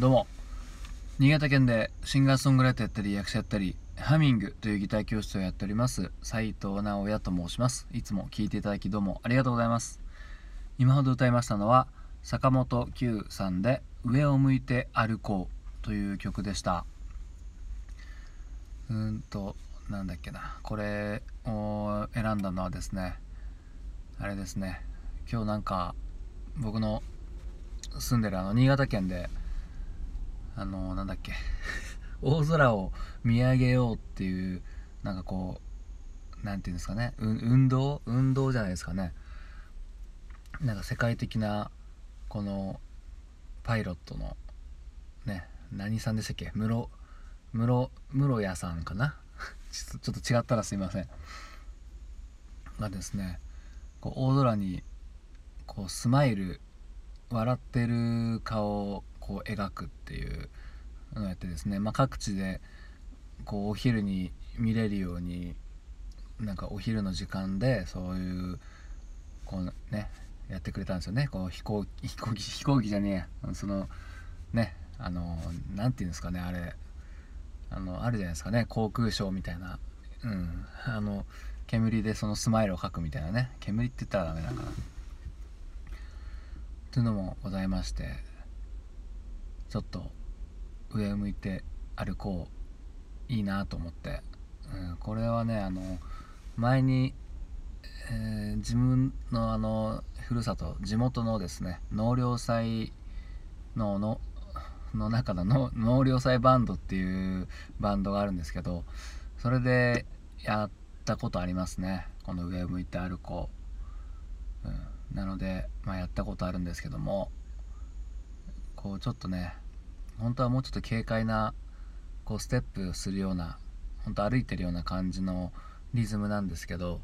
どうも。新潟県でシンガーソングライターやったり役者やったりハミングというギター教室をやっております斉藤直也と申します。いつも聴いていただきどうもありがとうございます。今ほど歌いましたのは坂本九さんで「上を向いて歩こう」という曲でした。うんとなんだっけな。これを選んだのはですねあれですね。今日なんか僕の住んでるあの新潟県であのなんだっけ。大空を見上げようっていうなんかこうなんていうんですかね。運動？運動じゃないですかね。なんか世界的なこのパイロットのね何さんでしたっけ？室室室屋さんかな？ちょっと違ったらすいません。がですねこう大空にこうスマイル笑ってる顔こう描くっていうのをやってですね、まあ、各地でこうお昼に見れるようになんかお昼の時間でそういうこうねやってくれたんですよね。こう飛行機飛行機飛行機じゃねえそのねあの何て言うんですかねあれ。あのあるじゃないですかね。航空ショーみたいな。うん。あの煙でそのスマイルを描くみたいなね。煙って言ったらダメだから。というのもございまして。ちょっと上を向いて歩こう。いいなと思って、うん、これはねあの前に、えー自分のあのふるさと地元のですね納涼祭ののの中のの納涼祭バンドっていうバンドがあるんですけどそれでやったことありますね。この上を向いて歩こう、うん、なので、まあ、やったことあるんですけども。こうちょっとね本当はもうちょっと軽快なこうステップするような本当歩いてるような感じのリズムなんですけど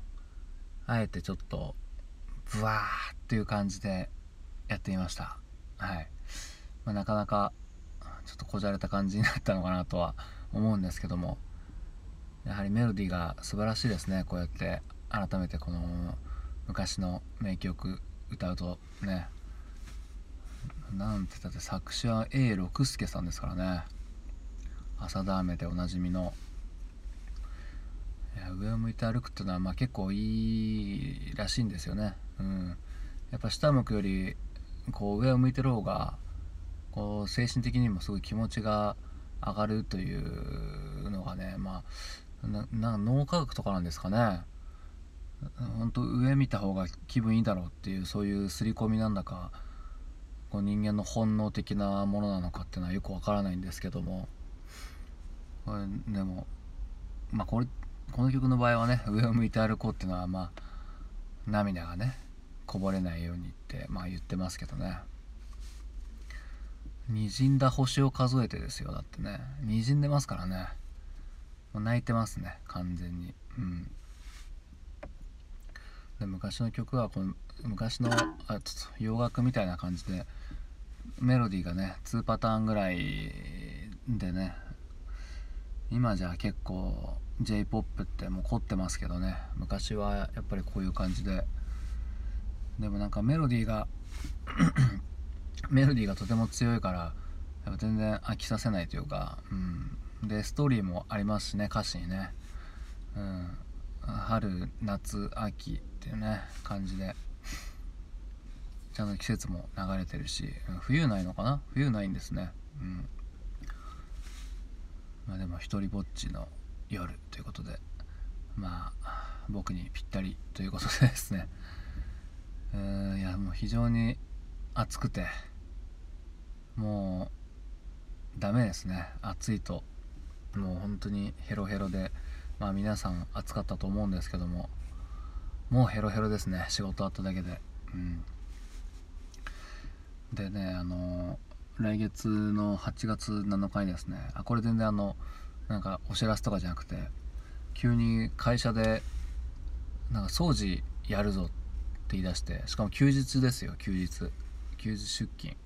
あえてちょっとブワーっていう感じでやってみました。はい、まあ、なかなかちょっとこじゃれた感じになったのかなとは思うんですけどもやはりメロディーが素晴らしいですねこうやって改めてこの昔の名曲歌うとね。なんて言ったって作詞は A 六輔さんですからね。朝ダーメでおなじみの。いや上を向いて歩くっていうのはまあ結構いいらしいんですよね。うん。やっぱ下向くよりこう上を向いてる方がこう精神的にもすごい気持ちが上がるというのがねまあな脳科学とかなんですかね。本当上見た方が気分いいだろうっていうそういう刷り込みなんだかこう人間の本能的なものなのかっていうのはよくわからないんですけども。これでもまあこれこの曲の場合はね上を向いて歩こうっていうのはまあ涙がねこぼれないようにってまあ言ってますけどね。滲んだ星を数えてですよだってね。滲んでますからね。泣いてますね完全に。うん。で昔の曲はこの昔のあちょっと洋楽みたいな感じでメロディーがね2パターンぐらいでね今じゃ結構 j p o p ってもう凝ってますけどね昔はやっぱりこういう感じで。でもなんかメロディーが メロディーがとても強いからやっぱ全然飽きさせないというか、うん、でストーリーもありますしね歌詞にね、うん、春夏秋っていうね感じで。ちゃんと季節も流れてるし冬ないのかな？冬ないんですね。うん。まあでも一人ぼっちの夜ということでまあ僕にぴったりということでですね。うんいやもう非常に暑くてもうダメですね。暑いともう本当にヘロヘロでまあ皆さん暑かったと思うんですけどももうヘロヘロですね。仕事あっただけで。うん。でねあの来月の8月7日にですねあこれ全然あのなんかお知らせとかじゃなくて急に会社でなんか掃除やるぞって言い出してしかも休日ですよ休日。休日出勤。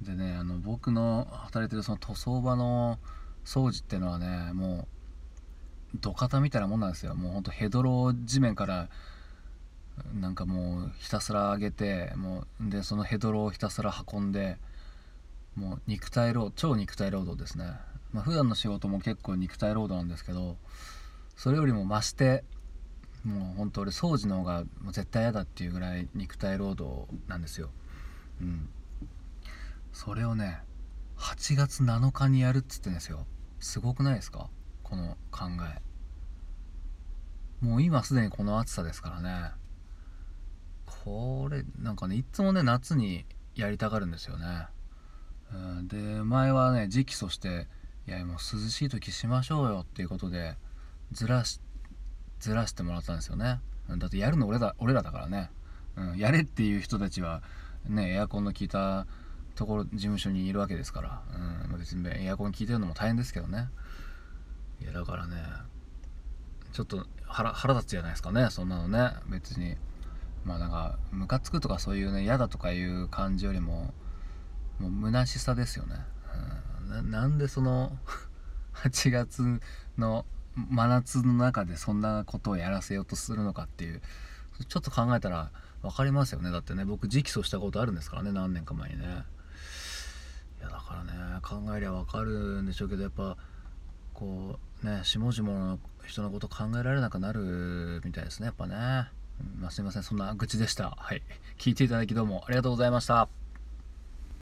でねあの僕の働いてるその塗装場の掃除っていうのはねもう土方みたいなもんなんですよ。もうほんとヘドロ地面からなんかもうひたすら上げてもうでそのヘドロをひたすら運んでもう肉体労超肉体労働ですね。まあ普段の仕事も結構肉体労働なんですけどそれよりも増してもう本当俺掃除の方がもう絶対嫌だっていうぐらい肉体労働なんですよ。うん。それをね8月7日にやるっつってんですよ。すごくないですか？この考え。もう今すでにこの暑さですからね。これなんかねいつもね夏にやりたがるんですよね、うん、で前はね直訴していやもう涼しい時しましょうよっていうことでずらしずらしてもらったんですよね。だってやるの俺だ俺らだからね、うん、やれっていう人たちはねエアコンの効いたところ事務所にいるわけですから、うん、別にエアコン効いてるのも大変ですけどね。いやだからねちょっと腹腹立つじゃないですかねそんなのね。別にまあなんかムカつくとかそういうね嫌だとかいう感じよりももう虚しさですよね、うん、なんでその 8月の真夏の中でそんなことをやらせようとするのかっていうちょっと考えたら分かりますよね。だってね僕直訴したことあるんですからね何年か前にね。いやだからね考えりゃ分かるんでしょうけどやっぱこうね下々の人のこと考えられなくなるみたいですねやっぱね、まあ、すいません。そんな愚痴でした。はい。聞いていただきどうもありがとうございました。